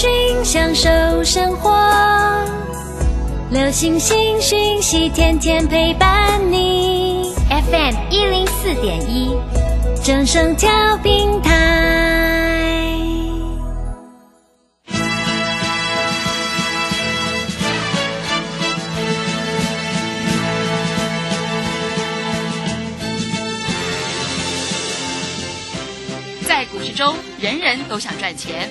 君享受生活，流星星讯息，天天陪伴你。FM 一零四点一，正声调平台。在股市中，人人都想赚钱，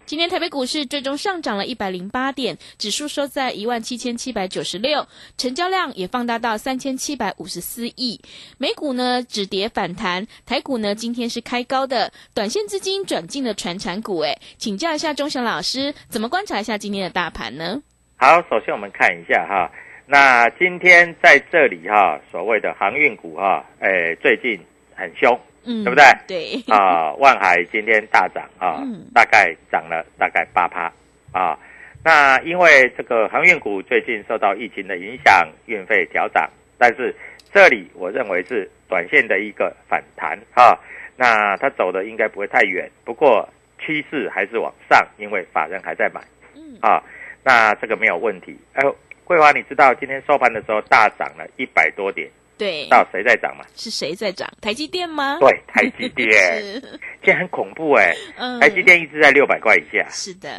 今天台北股市最终上涨了一百零八点，指数收在一万七千七百九十六，成交量也放大到三千七百五十四亿。美股呢止跌反弹，台股呢今天是开高的，短线资金转进了传产股。哎，请教一下钟祥老师，怎么观察一下今天的大盘呢？好，首先我们看一下哈，那今天在这里哈，所谓的航运股哈，哎，最近很凶。嗯，对不对？对啊，万海今天大涨啊，嗯大概涨了大概八趴啊。那因为这个航运股最近受到疫情的影响，运费调涨，但是这里我认为是短线的一个反弹哈、那它走的应该不会太远，不过趋势还是往上，因为法人还在买嗯啊。那这个没有问题。哎，桂花，你知道今天收盘的时候大涨了一百多点，对知，道谁在涨嘛？是谁在涨？台积电吗？对，台积电。是，这很恐怖哎、嗯台积电一直在六百块以下是的，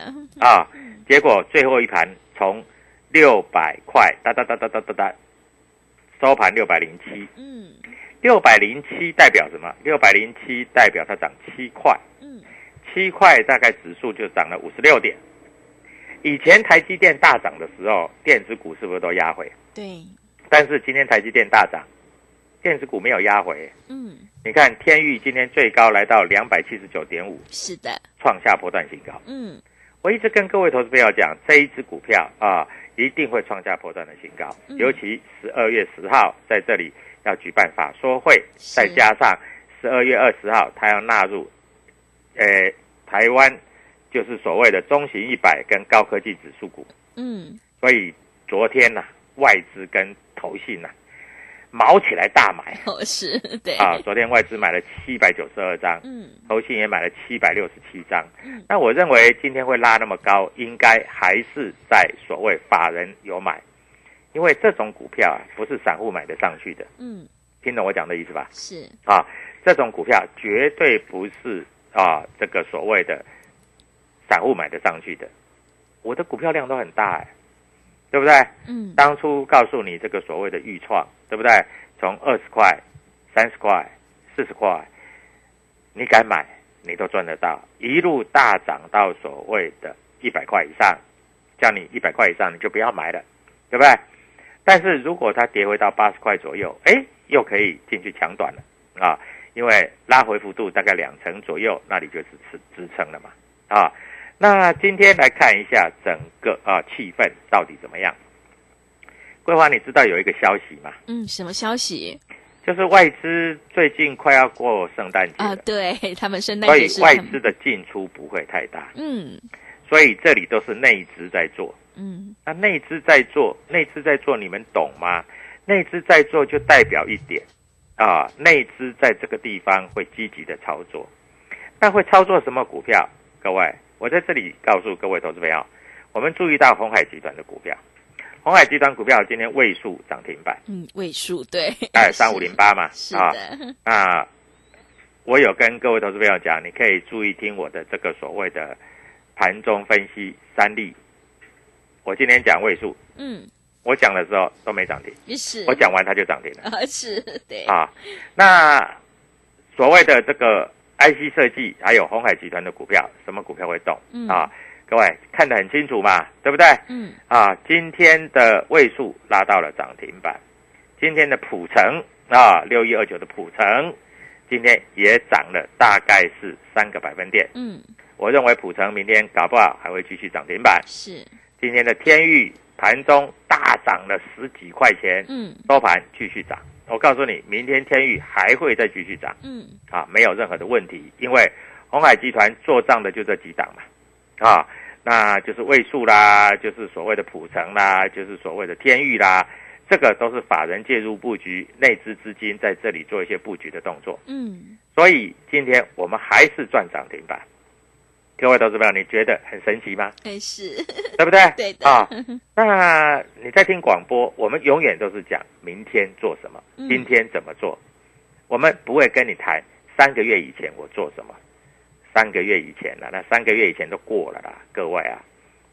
啊，结果最后一盘从六百块哒哒哒哒哒哒哒，收盘六百零七，嗯六百零七代表什么？六百零七代表它涨七块，嗯，七块大概指数就涨了五十六点。以前台积电大涨的时候，电子股是不是都压回？对，但是今天台积电大涨，电子股没有压回。嗯，你看天域今天最高来到两百七十九点五，是的，创下波段新高。嗯我一直跟各位投资朋友讲，这一只股票啊，一定会创下波段的新高。嗯尤其十二月十号在这里要举办法说会，再加上十二月二十号它要纳入，呃，台湾就是所谓的中型一百跟高科技指数股。嗯，所以昨天呐、外资跟投信呐、毛起来大买 哦是，对，啊！昨天外资买了七百九十二张，嗯投信也买了七百六十七张嗯。那我认为今天会拉那么高，应该还是在所谓法人有买，因为这种股票啊不是散户买得上去的，嗯，听懂我讲的意思吧？是，啊，这种股票绝对不是啊这个所谓的散户买得上去的。我的股票量都很大哎，对不对？嗯当初告诉你这个所谓的预创，对不对？从二十块、三十块、四十块，你敢买，你都赚得到，一路大涨到所谓的一百块以上，叫你一百块以上你就不要买了，对不对？但是如果它跌回到八十块左右，哎，又可以进去抢短了啊，因为拉回幅度大概两成左右，那里就是支支撑了嘛啊。那今天来看一下整个啊气氛到底怎么样？桂花，你知道有一个消息吗？嗯，什么消息就是外资最近快要过圣诞节啊？了，对他们圣诞所以外资的进出不会太大，嗯所以这里都是内资在做。嗯那内资在做，内资在做，你们懂吗？内资在做就代表一点啊，内资在这个地方会积极的操作。那会操作什么股票？各位，我在这里告诉各位投资朋友，我们注意到红海集团的股票，红海集团股票今天位数涨停板，嗯，位数对，哎，三五零八嘛，是啊，的，那我有跟各位投资朋友讲，你可以注意听我的这个所谓的盘中分析三例。我今天讲位数，嗯，我讲的时候都没涨停，是，我讲完它就涨停了。啊，是对，啊。那所谓的这个 IC 设计还有红海集团的股票，什么股票会动嗯啊？各位看得很清楚嘛，对不对？嗯，啊，今天的位数拉到了涨停板，今天的普成啊，六一二九的普成，今天也涨了，大概是三个百分点。嗯，我认为普成明天搞不好还会继续涨停板。是，今天的天域盘中大涨了十几块钱，嗯收盘继续涨。我告诉你，明天天域还会再继续涨嗯，啊，没有任何的问题，因为红海集团做账的就这几档嘛，啊，那就是位数啦，就是所谓的普成啦，就是所谓的天域啦，这个都是法人介入布局，内资资金在这里做一些布局的动作。嗯，所以今天我们还是赚涨停板。各位投资朋友，你觉得很神奇吗？哎是，对不对？对的啊。那你在听广播，我们永远都是讲明天做什么，嗯今天怎么做。我们不会跟你谈三个月以前我做什么，三个月以前了，那三个月以前都过了啦，各位啊，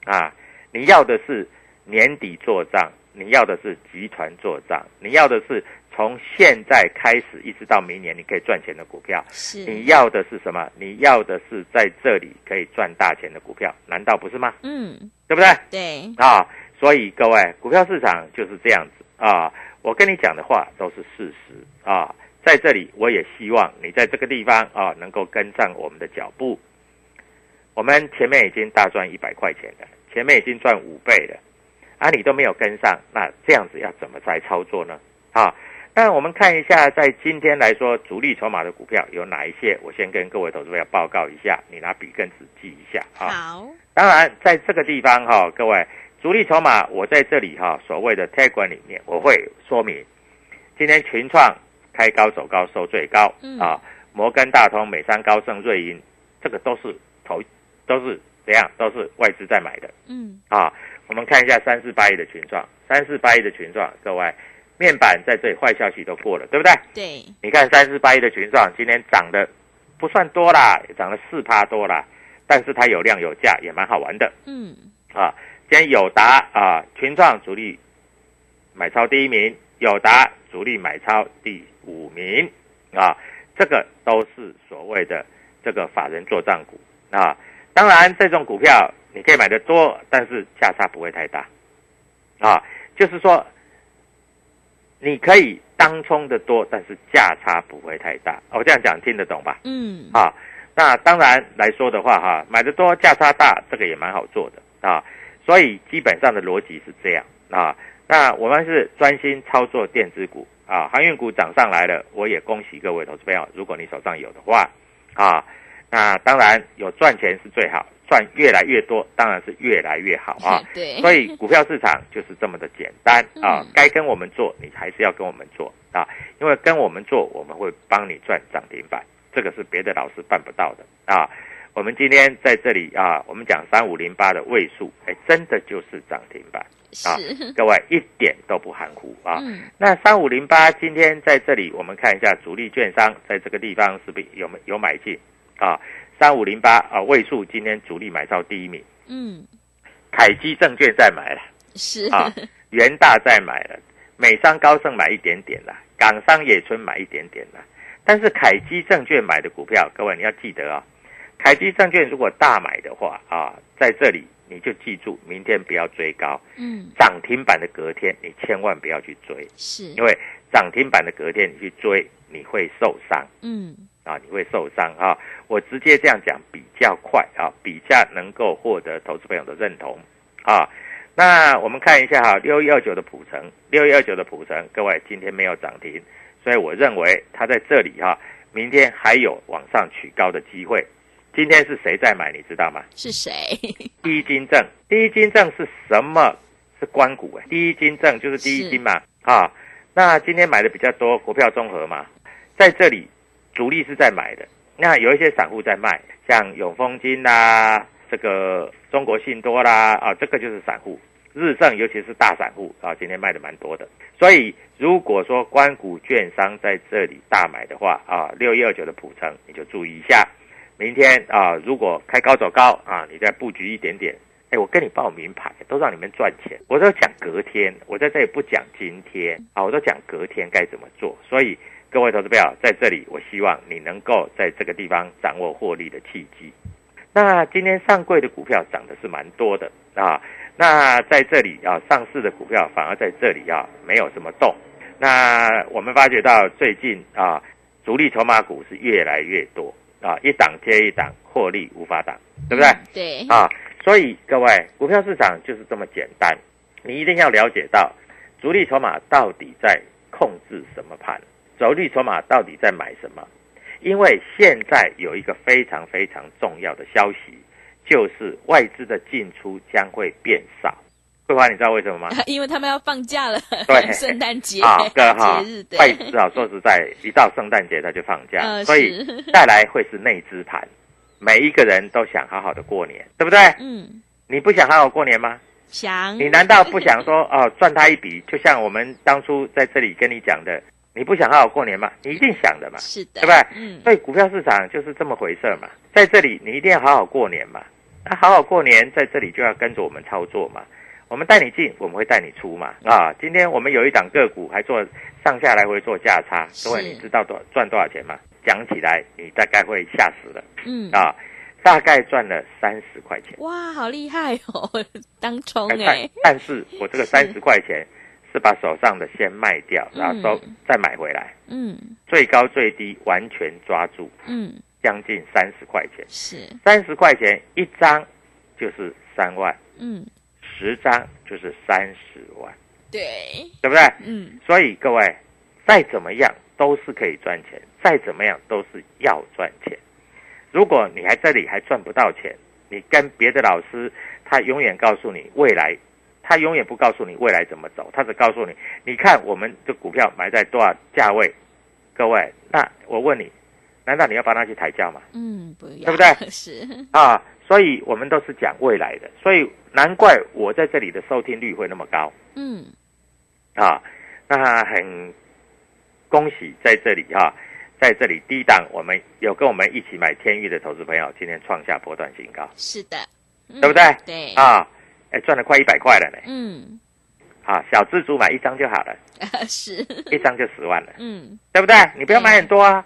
啊，你要的是年底做账，你要的是集团做账，你要的是从现在开始一直到明年你可以赚钱的股票。是，你要的是什么？你要的是在这里可以赚大钱的股票，难道不是吗？嗯，对不对？对，啊，所以各位，股票市场就是这样子啊。我跟你讲的话都是事实啊。在这里，我也希望你在这个地方啊，能够跟上我们的脚步。我们前面已经大赚一百块钱了，前面已经赚五倍了，啊，你都没有跟上，那这样子要怎么来操作呢？啊，那我们看一下，在今天来说，主力筹码的股票有哪一些？我先跟各位投资者报告一下，你拿笔跟纸记一下啊。好，当然，在这个地方哈、各位主力筹码，我在这里哈、所谓的 tag 管里面，我会说明，今天群创开高走高收最高、嗯啊，摩根大通、美商高盛、瑞银，这个都是投都是怎样，都是外资在买的嗯，啊。我们看一下三四八亿的群创，三四八亿的群创，各位面板在这里坏消息都过了，对不对？对，你看三四八亿的群创今天涨的不算多啦，涨了四趴多啦，但是它有量有价，也蛮好玩的嗯，啊。今天友达啊，群创主力买超第一名，友达主力买超第五名啊，这个都是所谓的这个法人做账股啊。当然，这种股票你可以买的多，但是价差不会太大啊。就是说，你可以当冲的多，但是价差不会太大。我、这样讲听得懂吧？嗯，啊，那当然来说的话，哈，买的多价差大，这个也蛮好做的啊。所以基本上的逻辑是这样啊。那我们是专心操作电子股啊，航运股涨上来了，我也恭喜各位投资朋友，如果你手上有的话啊，那当然有赚钱是最好，赚越来越多当然是越来越好啊。对，所以股票市场就是这么的简单啊嗯，该跟我们做，你还是要跟我们做啊，因为跟我们做，我们会帮你赚涨停板，这个是别的老师办不到的啊。我们今天在这里啊，我们讲三五零八的位数，哎，真的就是涨停板啊，，各位一点都不含糊啊。嗯，那三五零八今天在这里，我们看一下主力券商在这个地方是不是有没有买进啊？三五零八啊，位数今天主力买到第一名，嗯，凯基证券在买了。是，啊，元大再买了，美商高盛买一点点了，港商野村买一点点了。但是凯基证券买的股票，各位你要记得啊、凯基证券如果大买的话啊，在这里你就记住，明天不要追高，嗯，涨停板的隔天你千万不要去追，是，因为涨停板的隔天你去追，你会受伤。嗯，啊，你会受伤啊！我直接这样讲比较快啊，比较能够获得投资朋友的认同啊。那我们看一下哈，六一二九的普城，六一二九的普城，各位今天没有涨停，所以我认为它在这里哈、明天还有往上取高的机会。今天是谁在买，你知道吗？是谁？第一金证，第一金证是什么？是关谷哎，第一金证就是第一金嘛啊。那今天买的比较多，股票综合嘛，在这里主力是在买的，那有一些散户在卖，像永丰金啦、这个中国信多啦啊，这个就是散户。日盛，尤其是大散户啊，今天卖的蛮多的。所以如果说关谷券商在这里大买的话啊，六一二九的普成你就注意一下。明天啊，如果开高走高啊，你再布局一点点。哎，我跟你报名牌，都让你们赚钱。我都讲隔天，我在这里不讲今天啊，我都讲隔天该怎么做。所以各位投资友在这里，我希望你能够在这个地方掌握获利的契机。那今天上柜的股票涨的是蛮多的啊。那在这里啊，上市的股票反而在这里啊没有什么动。那我们发觉到最近啊，主力筹码股是越来越多啊，一档接一档，获利无法挡，对不对？对。啊，所以各位，股票市场就是这么简单，你一定要了解到主力筹码到底在控制什么盘，主力筹码到底在买什么。因为现在有一个非常非常重要的消息。就是外资的进出将会变少，桂花，你知道为什么吗？因为他们要放假了，对，圣诞节啊，个哈节日，外资啊，说实在，一到圣诞节他就放假，所以再 来会是内资盘，每一个人都想好好的过年，对不对？嗯，你不想好好过年吗？想，你难道不想说哦赚他一笔？就像我们当初在这里跟你讲的。你不想好好过年吗？你一定想的嘛，是的，对不对？嗯，所以股票市场就是这么回事嘛。在这里，你一定要好好过年嘛。那好好过年，在这里就要跟着我们操作嘛。我们带你进，我们会带你出嘛。啊，今天我们有一档个股还做上下来回做价差，各位你知道多赚多少钱吗？讲起来你大概会吓死了。嗯啊，大概赚了三十块钱。哇，好厉害哦！当冲哎，但是我这个三十块钱。是把手上的先卖掉，然后收再买回来。嗯，最高最低完全抓住。嗯，将近三十块钱。是三十块钱一张，就是三万。嗯，十张就是三十万。对，对不对？嗯。所以各位，再怎么样都是可以赚钱，再怎么样都是要赚钱。如果你还这里还赚不到钱，你跟别的老师，他永远告诉你未来。他永远不告诉你未来怎么走，他只告诉你，你看我们的股票买在多少价位，各位，那我问你，难道你要帮他去抬价吗？嗯，不要，对不对？是啊，所以我们都是讲未来的，所以难怪我在这里的收听率会那么高。嗯，啊，那很恭喜在这里哈，在这里低档，我们有跟我们一起买天域的投资朋友，今天创下波段新高，是的，对不对？对啊。哎，赚了快一百块了呢。嗯，好，小资主买一张就好了。是，一张就十万了。嗯，对不对？你不要买很多啊，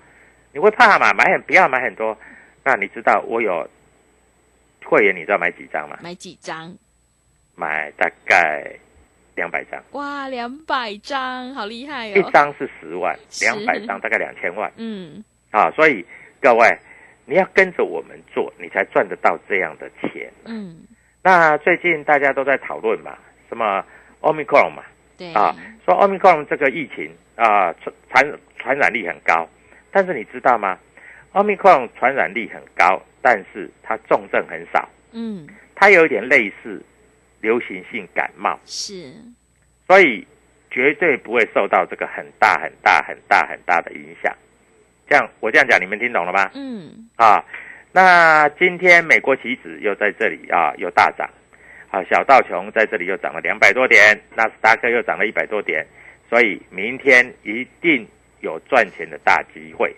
你会怕嘛？买很不要买很多。那你知道我有会员，你知道买几张吗？买几张？买大概两百张。哇，两百张，好厉害哦！一张是十万，两百张大概两千万。嗯，啊，所以各位，你要跟着我们做，你才赚得到这样的钱。嗯。那最近大家都在讨论嘛，什么奥密克戎嘛，对啊，说奥密克戎这个疫情啊传传传染力很高，但是你知道吗？奥密克戎传染力很高，但是它重症很少，嗯，它有一点类似流行性感冒，是，所以绝对不会受到这个很大很大很大很大的影响。这样我这样讲，你们听懂了吗？嗯，啊。那今天美国期指又在这里啊，又大涨，啊，小道琼在这里又涨了两百多点，纳斯达克又涨了一百多点，所以明天一定有赚钱的大机会。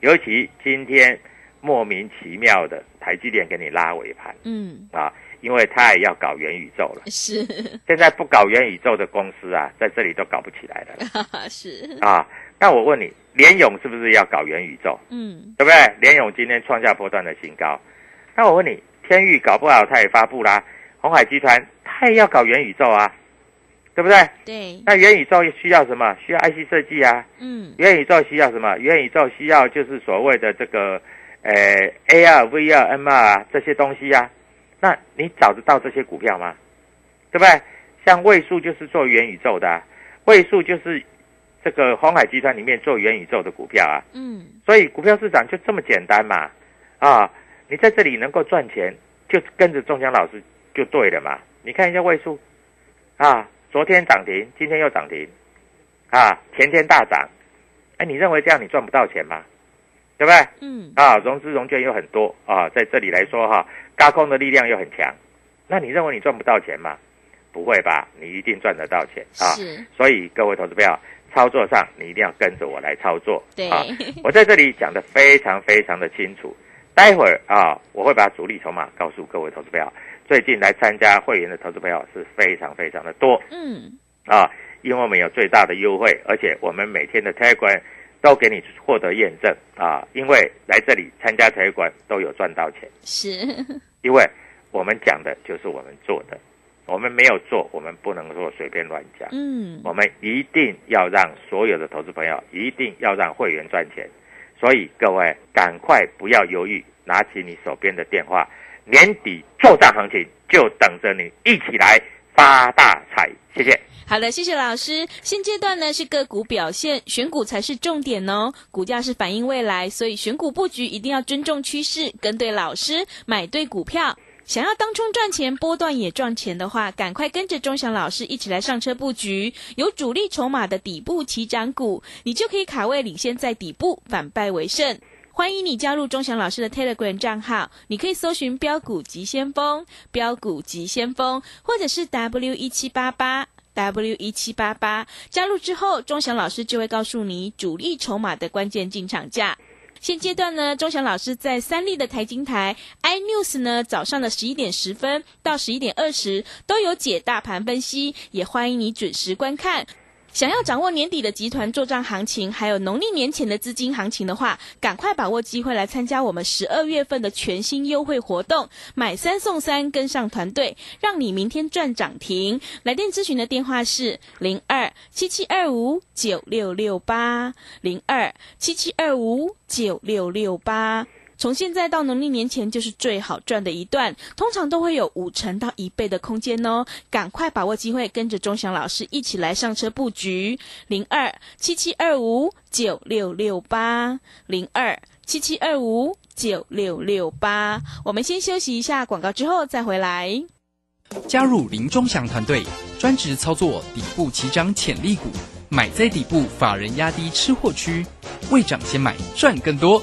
尤其今天莫名其妙的台积电给你拉尾盘，嗯，啊，因为他也要搞元宇宙了，是，现在不搞元宇宙的公司啊，在这里都搞不起来了，是啊。那我问你，联勇是不是要搞元宇宙？嗯，对不对？联勇今天创下波段的新高。那我问你，天域搞不好他也发布啦，红海集团他也要搞元宇宙啊，对不对？对。那元宇宙需要什么？需要 IC 设计啊。嗯。元宇宙需要什么？元宇宙需要就是所谓的这个呃 AR、VR、MR 啊这些东西啊。那你找得到这些股票吗？对不对？像位数就是做元宇宙的，位数就是。这个红海集团里面做元宇宙的股票啊，嗯，所以股票市场就这么简单嘛，啊，你在这里能够赚钱，就跟着中江老师就对了嘛。你看一下位数，啊，昨天涨停，今天又涨停，啊，前天大涨，哎，你认为这样你赚不到钱吗？对不对？嗯，啊，融资融券又很多啊，在这里来说哈，高空的力量又很强，那你认为你赚不到钱吗？不会吧，你一定赚得到钱啊！是，所以各位投资票，操作上你一定要跟着我来操作。对啊，我在这里讲的非常非常的清楚。待会儿啊，我会把主力筹码告诉各位投资票。最近来参加会员的投资票是非常非常的多嗯，啊，因为我们有最大的优惠，而且我们每天的 Telegram 都给你获得验证啊，因为来这里参加 Telegram 都有赚到钱，是，因为我们讲的就是我们做的，我们没有做，我们不能说随便乱讲。嗯，我们一定要让所有的投资朋友，一定要让会员赚钱。所以各位赶快不要犹豫，拿起你手边的电话，年底做账行情就等着你一起来发大财。谢谢。好的，谢谢老师。现阶段呢是个股表现，选股才是重点哦。股价是反映未来，所以选股布局一定要尊重趋势，跟对老师，买对股票。想要当冲赚钱，波段也赚钱的话，赶快跟着钟祥老师一起来上车布局，有主力筹码的底部起涨股，你就可以卡位领先在底部，反败为胜。欢迎你加入钟祥老师的 Telegram 账号，你可以搜寻“标股急先锋”、“标股急先锋”，或者是 W 一七八八。W 一七八八加入之后，钟祥老师就会告诉你主力筹码的关键进场价。现阶段呢，钟祥老师在三立的财经台 iNews 呢，早上的十一点十分到十一点二十都有解大盘分析，也欢迎你准时观看。想要掌握年底的集团做账行情，还有农历年前的资金行情的话，赶快把握机会来参加我们十二月份的全新优惠活动，买三送三，跟上团队，让你明天赚涨停。来电咨询的电话是零二七七二五九六六八零二七七二五九六六八。从现在到农历年前就是最好赚的一段，通常都会有五成到一倍的空间哦！赶快把握机会，跟着钟祥老师一起来上车布局零二七七二五九六六八零二七七二五九六六八。我们先休息一下广告，之后再回来。加入林钟祥团队，专职操作底部起涨潜力股，买在底部，法人压低吃货区，未涨先买赚更多。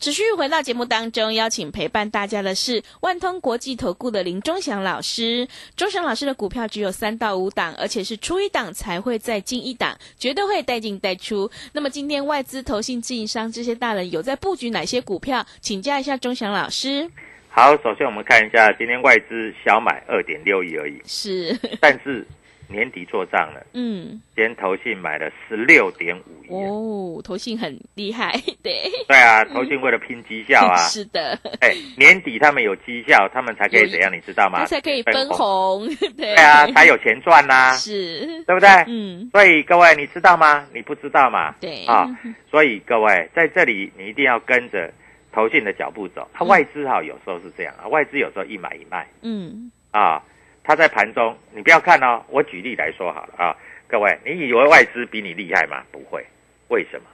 持续回到节目当中，邀请陪伴大家的是万通国际投顾的林忠祥老师。忠祥老师的股票只有三到五档，而且是出一档才会再进一档，绝对会带进带出。那么今天外资、投信、自营商这些大人有在布局哪些股票？请教一下忠祥老师。好，首先我们看一下今天外资小买二点六亿而已，是，但是年底做账了，嗯，今天投信买了十六点五亿。哦，投信很厉害，对，对啊，投信为了拼绩效啊，是的，哎，年底他们有绩效，他们才可以怎样，你知道吗？才可以分红，对，对啊，才有钱赚呐、是，对不对？嗯，所以各位，你知道吗？你不知道嘛？对，啊，所以各位在这里，你一定要跟着投信的脚步走。啊，外资哈有时候是这样啊，外资有时候一买一卖。嗯，啊，他在盘中，你不要看哦。我举例来说好了啊，各位，你以为外资比你厉害吗？不会，为什么？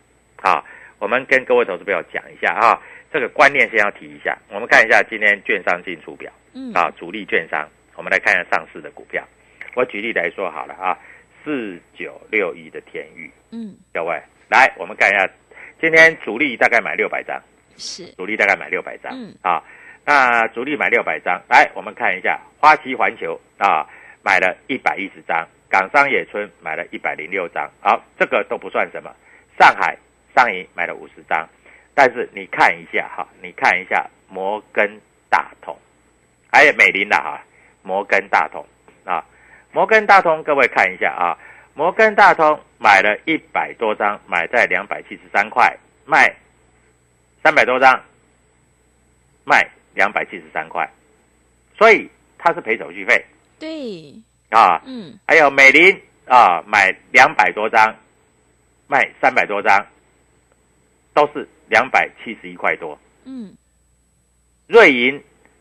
啊，我们跟各位投资朋友讲一下啊，这个观念先要提一下。我们看一下今天券商进出表嗯，啊，主力券商，我们来看一下上市的股票。我举例来说好了啊，四九六一的天域，嗯，各位来，我们看一下，今天主力大概买六百张，是，主力大概买六百张，嗯啊，那主力买六百张，来，我们看一下花旗环球啊，买了一百一十张，港商野村买了一百零六张，好，这个都不算什么，上海上银买了五十张，但是你看一下哈，你看一下摩根大通，还有美林的哈，摩根大通。啊，摩根大通，各位看一下啊，摩根大通买了一百多张，买在两百七十三块，卖三百多张，卖两百七十三块，所以它是赔手续费。对，啊。嗯，还有美林啊，买两百多张，卖三百多张，都是两百七十一块多。嗯，瑞银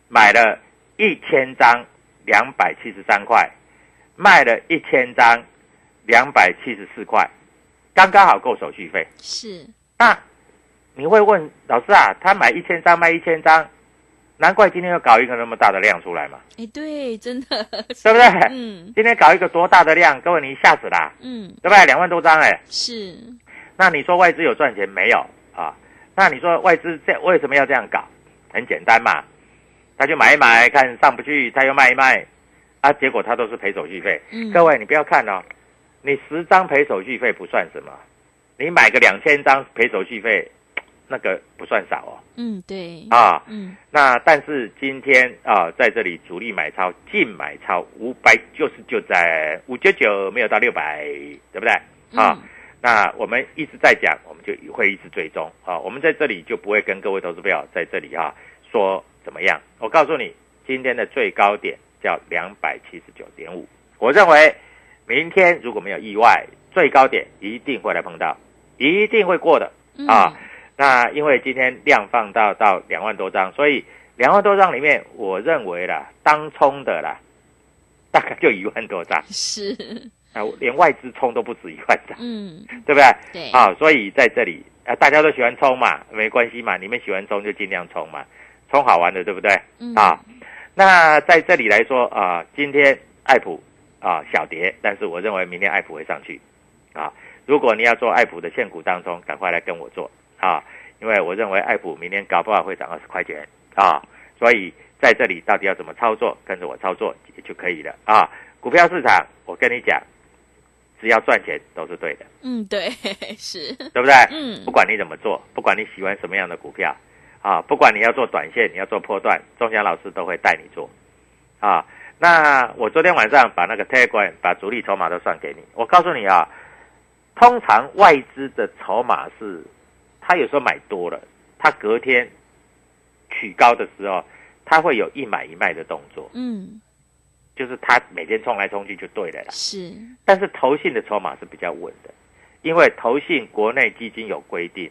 买了一千张，两百七十三块，卖了一千张，两百七十四块，刚刚好够手续费。是，那你会问老师啊，他买一千张卖一千张，难怪今天又搞一个那么大的量出来嘛，哎，对，真的，对不对？嗯。今天搞一个多大的量，各位你吓死啦，嗯，对不对？两万多张哎、是，那你说外资有赚钱没有？啊？那你说外资这为什么要这样搞？很简单嘛，他就买一买，看上不去他又卖一卖，啊，结果他都是赔手续费。嗯，各位你不要看哦，你十张赔手续费不算什么，你买个两千张赔手续费，那个不算少哦嗯，对，啊。嗯，那但是今天啊，在这里主力买超净买超五百，九十九在五九九，没有到六百，对不对？啊，嗯那我们一直在讲，我们就会一直追踪啊。我们在这里就不会跟各位投资朋友在这里啊、说怎么样。我告诉你，今天的最高点叫两百七十九点五，我认为明天如果没有意外，最高点一定会来碰到，一定会过的。嗯啊，那因为今天量放到到两万多张，所以两万多张里面，我认为啦，当冲的啦，大概就一万多张是，啊，连外资冲都不止一万张，嗯，对不对？对，啊，所以在这里啊，大家都喜欢冲嘛，没关系嘛，你们喜欢冲就尽量冲嘛，冲好玩的，对不对？嗯啊，那在这里来说啊，今天艾普啊小跌，但是我认为明天艾普会上去啊。如果你要做艾普的现股当中，赶快来跟我做啊，因为我认为爱普明天搞不好会涨二十块钱啊，所以在这里到底要怎么操作，跟着我操作就可以了啊。股票市场，我跟你讲，只要赚钱都是对的，嗯，对，是，对不对？嗯不管你怎么做，不管你喜欢什么样的股票，啊，不管你要做短线，你要做波段，钟祥老师都会带你做，啊。那我昨天晚上把那个 Telegram 把主力筹码都算给你，我告诉你啊，通常外资的筹码是，他有时候买多了，他隔天取高的时候，他会有一买一卖的动作，嗯，就是他每天冲来冲去就对了啦。是，但是投信的筹码是比较稳的，因为投信国内基金有规定，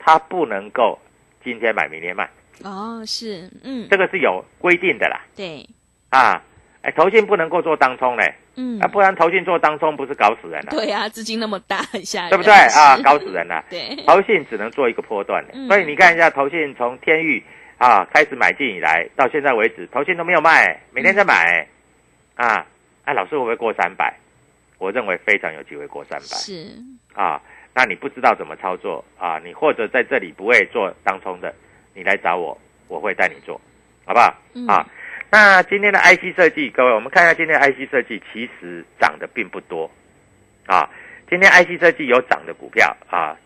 他不能够今天买明天卖，哦，是，嗯，这个是有规定的啦。对，啊，哎，投信不能够做当冲嘞，嗯啊，，不然投信做当冲不是搞死人了，对呀，资金那么大，很吓人，对不对啊？搞死人了。对，投信只能做一个波段所以你看一下投信从天域啊开始买进以来，到现在为止，投信都没有卖，每天在买，啊，哎，老师会不会过三百？我认为非常有机会过三百。是，啊，那你不知道怎么操作啊，你或者在这里不会做当冲的，你来找我，我会带你做，好不好？嗯啊，那今天的 IC 设计，各位，我们看一下今天的 IC 设计，其实涨的并不多啊。今天 IC 设计有涨的股票啊，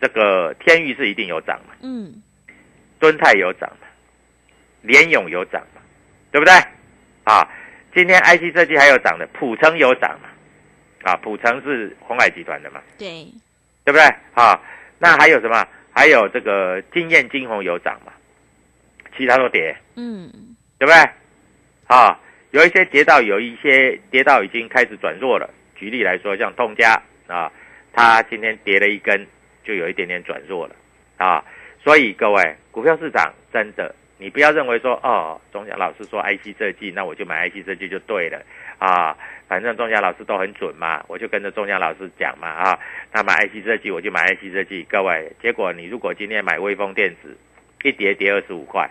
这个天域是一定有涨嘛，嗯，敦泰有涨嘛，联勇有涨嘛，对不对？啊，今天 IC 设计还有涨的，普成有涨嘛，啊，普成是红海集团的嘛，对，对不对？啊，那还有什么？还有这个金燕金红有涨嘛，其他都跌，嗯，对不对？啊，有一些跌到，有一些跌到已经开始转弱了。举例来说，像通家啊，它今天跌了一根，就有一点点转弱了啊。所以各位，股票市场真的，你不要认为说哦，钟祥老师说 IC 设计，那我就买 IC 设计就对了啊。反正钟祥老师都很准嘛，我就跟着钟祥老师讲嘛啊。那买 IC 设计我就买 IC 设计，各位，结果你如果今天买微风电子，一跌跌二十五块，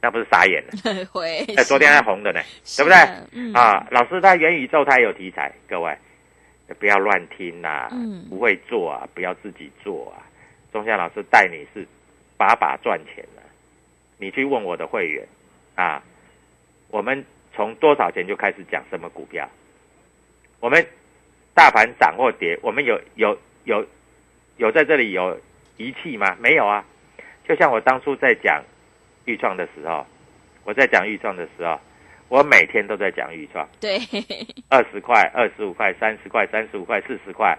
那不是傻眼了？会，哎，昨天还红的呢，对不对？嗯，啊，老师他元宇宙他也有题材，各位不要乱听呐、嗯不会做啊，不要自己做啊。钟祥老师带你是把把赚钱的，你去问我的会员啊，我们从多少钱就开始讲什么股票，我们大盘涨或跌，我们有有有有在这里有仪器吗？没有啊。就像我当初在讲预创的时候，我在讲预创的时候，我每天都在讲预创，对，二十块、二十五块、三十块、三十五块、四十块、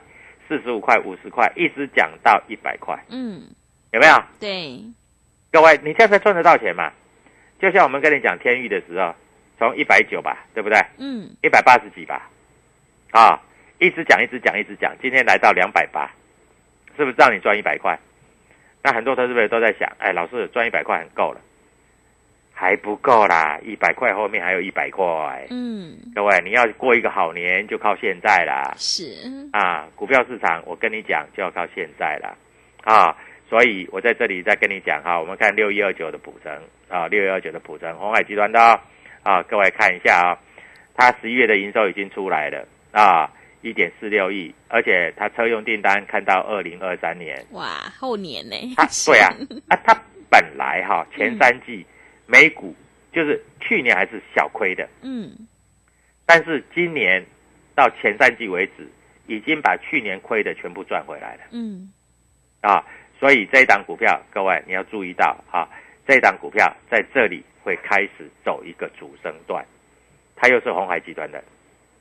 四十五块、五十块，一直讲到一百块，嗯，有没有？对，各位，你这样才赚得到钱嘛？就像我们跟你讲天域的时候，从一百九吧，对不对？嗯，一百八十几吧，啊，一直讲，一直讲，一直讲，今天来到两百八，是不是让你赚一百块？那很多投资者都在想，哎，老师赚一百块很够了。还不够啦，一百块后面还有一百块。嗯，各位，你要过一个好年，就靠现在啦。是，啊，股票市场，我跟你讲，就要靠现在了啊。所以我在这里再跟你讲哈，我们看六一二九的普成啊，六一二九的普成，红海集团的哦啊，各位看一下啊，它十一月的营收已经出来了啊，一点四六亿，而且它车用订单看到二零二三年，哇，后年呢？它对啊，啊，它本来哈前三季美股就是去年还是小亏的，嗯，但是今年到前三季为止，已经把去年亏的全部赚回来了。嗯，啊。所以这一档股票，各位你要注意到啊，这一档股票在这里会开始走一个主升段，它又是红海集团的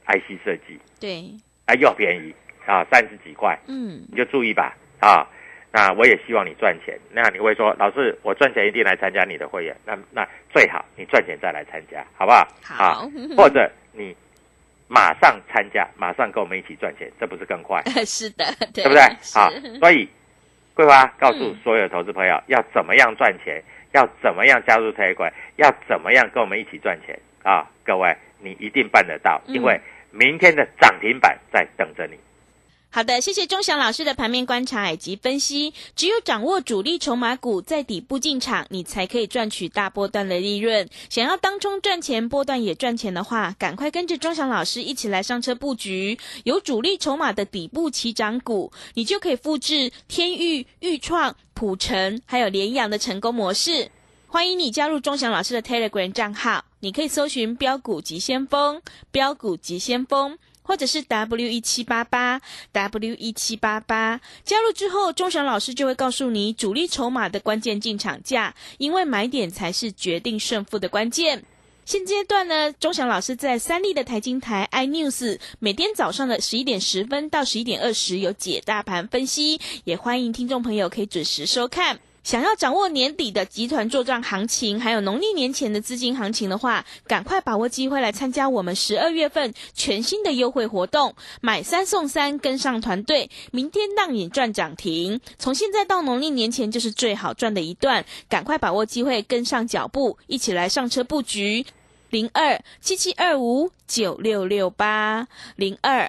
IC 设计，对，啊又便宜啊，三十几块，嗯，你就注意吧啊。那我也希望你赚钱。那你会说，老师，我赚钱一定来参加你的会员。那那最好你赚钱再来参加，好不好？好啊，或者你马上参加，马上跟我们一起赚钱，这不是更快？是的，对对不对？是好，所以桂花告诉嗯所有投资朋友，要怎么样赚钱，要怎么样加入特管，要怎么样跟我们一起赚钱啊！各位，你一定办得到，嗯因为明天的涨停板在等着你。好的，谢谢钟祥老师的盘面观察以及分析。只有掌握主力筹码股在底部进场，你才可以赚取大波段的利润。想要当中赚钱，波段也赚钱的话，赶快跟着钟祥老师一起来上车布局有主力筹码的底部起涨股，你就可以复制天域、豫创、普成还有联阳的成功模式。欢迎你加入钟祥老师的 Telegram 账号，你可以搜寻“标股急先锋”、“标股急先锋”。或者是 W 一七八八 W 一七八八，加入之后，钟祥老师就会告诉你主力筹码的关键进场价，因为买点才是决定胜负的关键。现阶段呢，钟祥老师在三立的财经台 iNews 每天早上的十一点十分到十一点二十有解大盘分析，也欢迎听众朋友可以准时收看。想要掌握年底的集团做账行情，还有农历年前的资金行情的话，赶快把握机会来参加我们十二月份全新的优惠活动，买三送三，跟上团队，明天让你赚涨停。从现在到农历年前就是最好赚的一段，赶快把握机会，跟上脚步，一起来上车布局。零二七七二五九六六八零二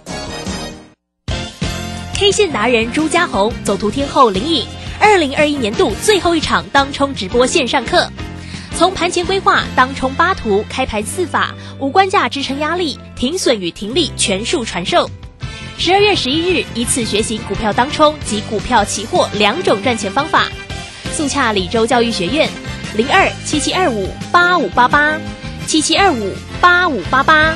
K 线达人朱家红，走图天后林颖，二零二一年度最后一场当冲直播线上课，从盘前规划、当冲八图、开盘四法、无关价支撑压力、停损与停利全数传授。十二月十一日，一次学习股票当冲及股票期货两种赚钱方法。速洽李州教育学院，零二七七二五八五八八七七二五八五八八。